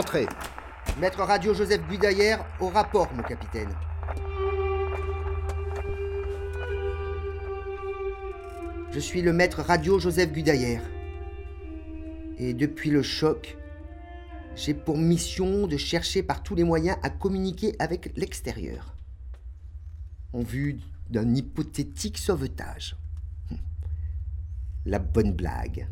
Entrez. Maître Radio Joseph Guidaillère au rapport, mon capitaine. Je suis le maître Radio Joseph Guidaillère. Et depuis le choc, j'ai pour mission de chercher par tous les moyens à communiquer avec l'extérieur. En vue d'un hypothétique sauvetage. La bonne blague.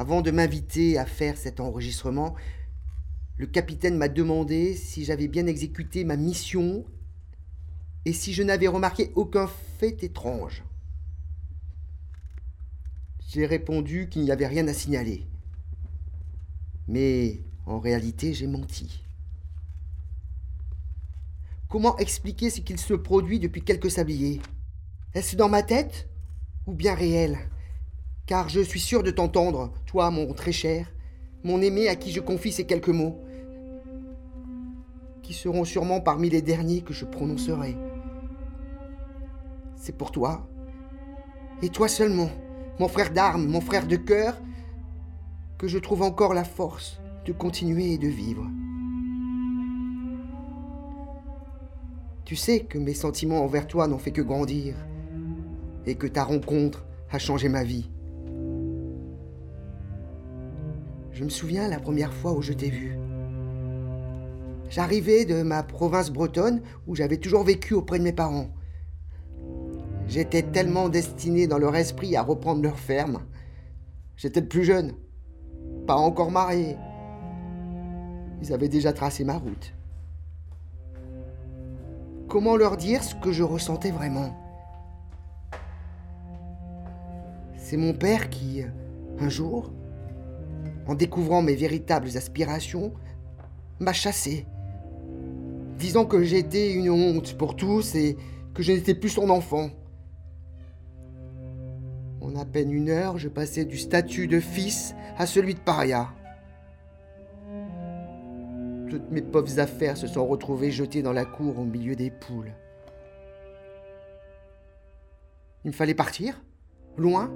Avant de m'inviter à faire cet enregistrement, le capitaine m'a demandé si j'avais bien exécuté ma mission et si je n'avais remarqué aucun fait étrange. J'ai répondu qu'il n'y avait rien à signaler. Mais en réalité, j'ai menti. Comment expliquer ce qu'il se produit depuis quelques sabliers? Est-ce dans ma tête ou bien réel? Car je suis sûr de t'entendre, toi, mon très cher, mon aimé à qui je confie ces quelques mots, qui seront sûrement parmi les derniers que je prononcerai. C'est pour toi, et toi seulement, mon frère d'armes, mon frère de cœur, que je trouve encore la force de continuer et de vivre. Tu sais que mes sentiments envers toi n'ont fait que grandir, et que ta rencontre a changé ma vie. Je me souviens la première fois où je t'ai vu. J'arrivais de ma province bretonne où j'avais toujours vécu auprès de mes parents. J'étais tellement destiné dans leur esprit à reprendre leur ferme. J'étais le plus jeune, pas encore marié. Ils avaient déjà tracé ma route. Comment leur dire ce que je ressentais vraiment? C'est mon père qui, un jour, en découvrant mes véritables aspirations, m'a chassé, disant que j'étais une honte pour tous et que je n'étais plus son enfant. En à peine une heure, je passais du statut de fils à celui de paria. Toutes mes pauvres affaires se sont retrouvées jetées dans la cour au milieu des poules. Il me fallait partir, loin,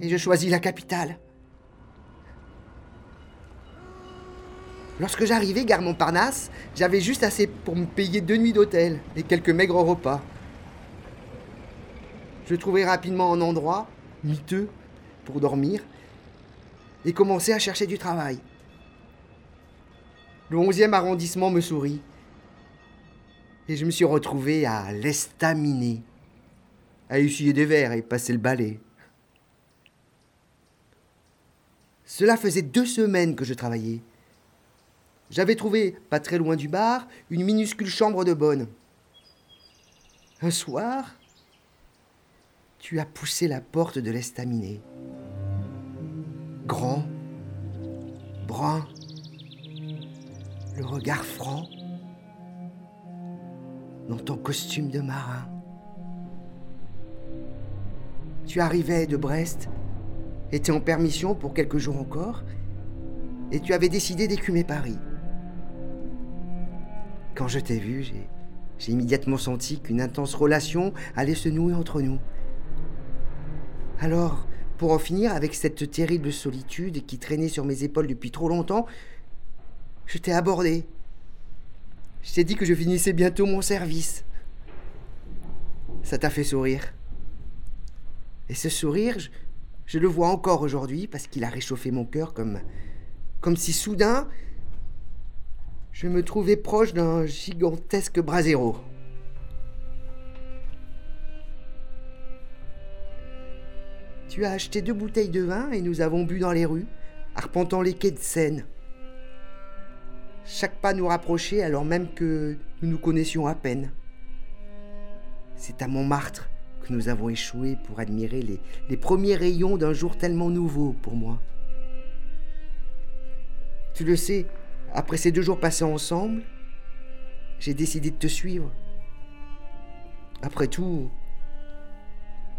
et je choisis la capitale. Lorsque j'arrivais gare Montparnasse, j'avais juste assez pour me payer deux nuits d'hôtel et quelques maigres repas. Je trouvai rapidement un endroit, miteux, pour dormir, et commençai à chercher du travail. Le 11e arrondissement me sourit, et je me suis retrouvé à l'estaminet, à essuyer des verres et passer le balai. Cela faisait deux semaines que je travaillais. J'avais trouvé, pas très loin du bar, une minuscule chambre de bonne. Un soir, tu as poussé la porte de l'estaminet. Grand, brun, le regard franc, dans ton costume de marin. Tu arrivais de Brest, étais en permission pour quelques jours encore, et tu avais décidé d'écumer Paris. Quand je t'ai vu, j'ai, immédiatement senti qu'une intense relation allait se nouer entre nous. Alors, pour en finir avec cette terrible solitude qui traînait sur mes épaules depuis trop longtemps, je t'ai abordé. Je t'ai dit que je finissais bientôt mon service. Ça t'a fait sourire. Et ce sourire, je, le vois encore aujourd'hui parce qu'il a réchauffé mon cœur comme, comme si soudain je me trouvais proche d'un gigantesque brasero. Tu as acheté deux bouteilles de vin et nous avons bu dans les rues, arpentant les quais de Seine. Chaque pas nous rapprochait alors même que nous nous connaissions à peine. C'est à Montmartre que nous avons échoué pour admirer les, les premiers rayons d'un jour tellement nouveau pour moi. Tu le sais, après ces deux jours passés ensemble, j'ai décidé de te suivre. Après tout,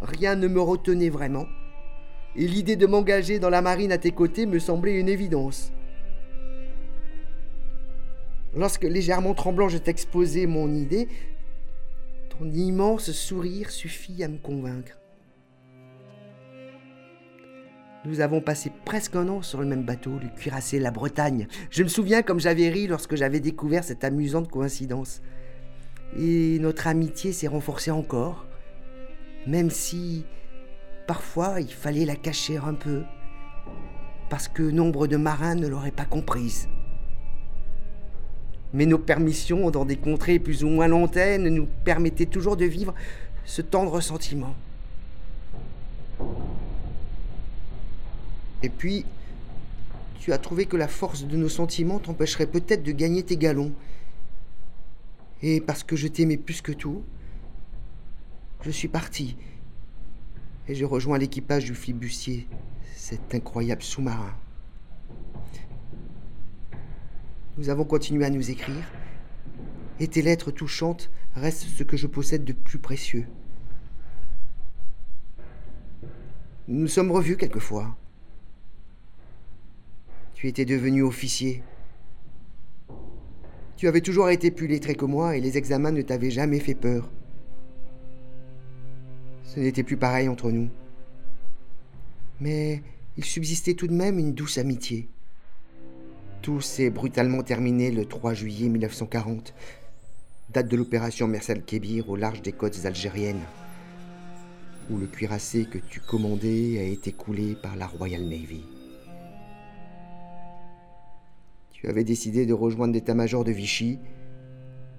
rien ne me retenait vraiment, et l'idée de m'engager dans la marine à tes côtés me semblait une évidence. Lorsque légèrement tremblant je t'exposais mon idée, ton immense sourire suffit à me convaincre. Nous avons passé presque un an sur le même bateau, le cuirassé La Bretagne. Je me souviens comme j'avais ri lorsque j'avais découvert cette amusante coïncidence. Et notre amitié s'est renforcée encore, même si parfois il fallait la cacher un peu, parce que nombre de marins ne l'auraient pas comprise. Mais nos permissions dans des contrées plus ou moins lointaines nous permettaient toujours de vivre ce tendre sentiment. Et puis, tu as trouvé que la force de nos sentiments t'empêcherait peut-être de gagner tes galons. Et parce que je t'aimais plus que tout, je suis parti. Et je rejoins l'équipage du flibustier, cet incroyable sous-marin. Nous avons continué à nous écrire, et tes lettres touchantes restent ce que je possède de plus précieux. Nous nous sommes revus quelquefois. Tu étais devenu officier. Tu avais toujours été plus lettré que moi et les examens ne t'avaient jamais fait peur. Ce n'était plus pareil entre nous. Mais il subsistait tout de même une douce amitié. Tout s'est brutalement terminé le 3 juillet 1940, date de l'opération Mersal Kébir au large des côtes algériennes, où le cuirassé que tu commandais a été coulé par la Royal Navy. Tu avais décidé de rejoindre l'état-major de Vichy.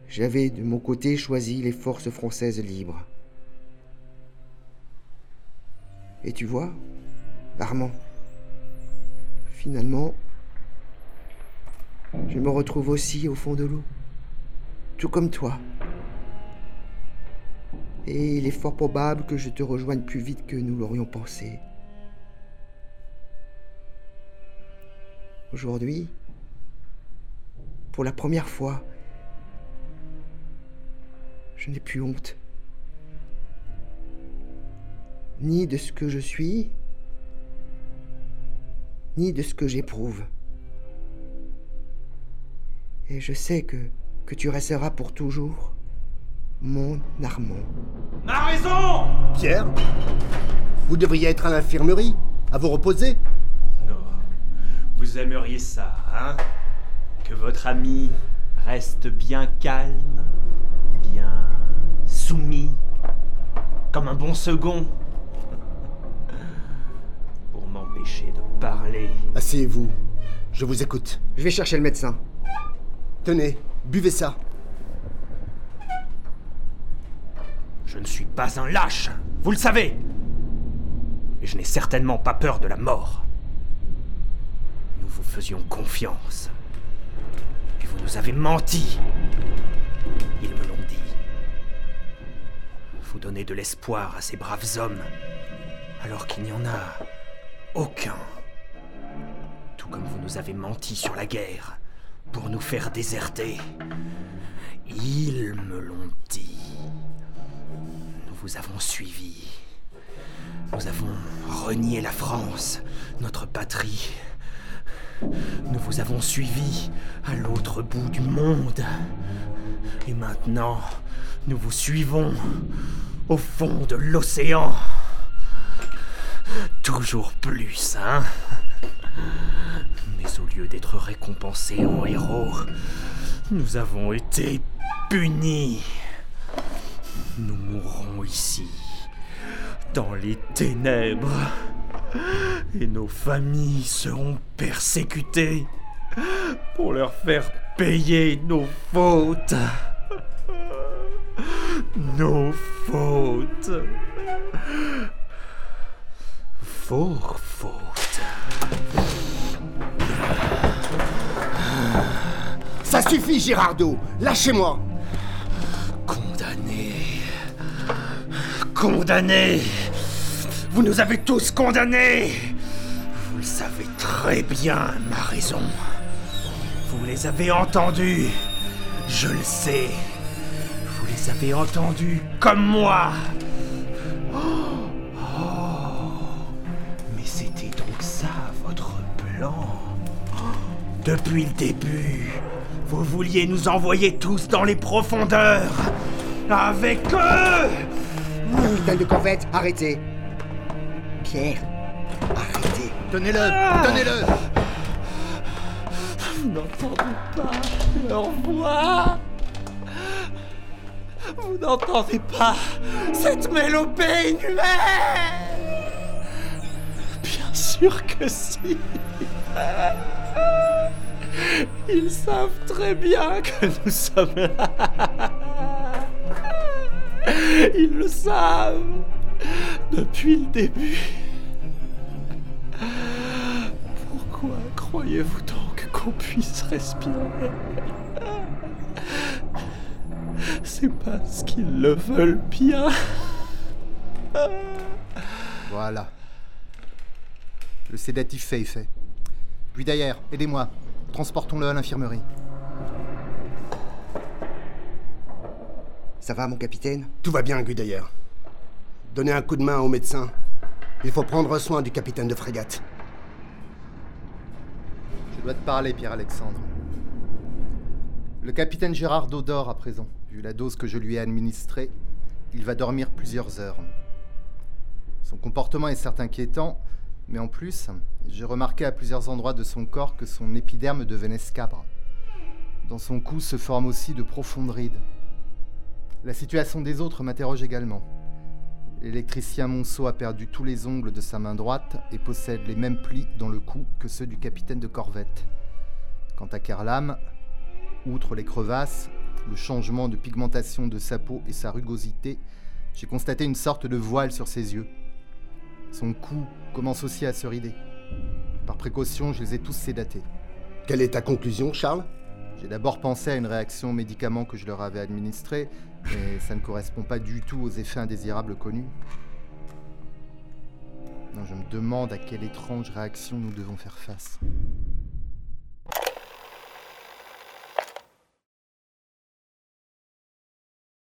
J'avais de mon côté choisi les forces françaises libres. Et tu vois, Armand, finalement, je me retrouve aussi au fond de l'eau, tout comme toi. Et il est fort probable que je te rejoigne plus vite que nous l'aurions pensé. Aujourd'hui, pour la première fois, je n'ai plus honte. Ni de ce que je suis, ni de ce que j'éprouve. Et je sais que, que tu resteras pour toujours mon Armand. Ma raison Pierre Vous devriez être à l'infirmerie, à vous reposer. Non. Vous aimeriez ça, hein? Que votre ami reste bien calme, bien soumis, comme un bon second, pour m'empêcher de parler. Asseyez-vous, je vous écoute. Je vais chercher le médecin. Tenez, buvez ça. Je ne suis pas un lâche, vous le savez. Et je n'ai certainement pas peur de la mort. Nous vous faisions confiance. Vous nous avez menti. Ils me l'ont dit. Vous donnez de l'espoir à ces braves hommes, alors qu'il n'y en a aucun. Tout comme vous nous avez menti sur la guerre pour nous faire déserter. Ils me l'ont dit. Nous vous avons suivis. Nous avons renié la France, notre patrie. Nous vous avons suivis à l'autre bout du monde. Et maintenant, nous vous suivons au fond de l'océan. Toujours plus, hein Mais au lieu d'être récompensés en héros, nous avons été punis. Nous mourrons ici, dans les ténèbres, et nos familles seront persécutées pour leur faire payer nos fautes. Nos fautes. Vos fautes. Ça suffit, Girardeau Lâchez-moi Condamné. Condamné. Vous nous avez tous condamnés. Vous le savez très bien, ma raison. Vous les avez entendus. Je le sais. Vous les avez entendus comme moi. Oh, oh. Mais c'était donc ça votre plan. Depuis le début, vous vouliez nous envoyer tous dans les profondeurs. Avec eux Capitaine de corvette, arrêtez. Pierre, Arrêtez. Tenez-le Tenez-le. Vous n'entendez pas. Leur voix Vous n'entendez pas. Cette mélopée inhumaine. Bien sûr que si. Ils savent très bien que nous sommes là. Ils le savent depuis le début. Croyez-vous donc qu'on puisse respirer? C'est parce qu'ils le veulent bien. Voilà. Le sédatif fait effet. Puis d'ailleurs, aidez-moi. Transportons-le à l'infirmerie. Ça va, mon capitaine? Tout va bien, Gudayer. Donnez un coup de main au médecin. Il faut prendre soin du capitaine de frégate. Je dois te parler, Pierre-Alexandre. Le capitaine Gérardo dort à présent. Vu la dose que je lui ai administrée, il va dormir plusieurs heures. Son comportement est certes inquiétant, mais en plus, j'ai remarqué à plusieurs endroits de son corps que son épiderme devenait scabre. Dans son cou se forment aussi de profondes rides. La situation des autres m'interroge également. L'électricien Monceau a perdu tous les ongles de sa main droite et possède les mêmes plis dans le cou que ceux du capitaine de corvette. Quant à Kerlam, outre les crevasses, le changement de pigmentation de sa peau et sa rugosité, j'ai constaté une sorte de voile sur ses yeux. Son cou commence aussi à se rider. Par précaution, je les ai tous sédatés. Quelle est ta conclusion, Charles? J'ai d'abord pensé à une réaction aux médicaments que je leur avais administrés, mais ça ne correspond pas du tout aux effets indésirables connus. Non, je me demande à quelle étrange réaction nous devons faire face.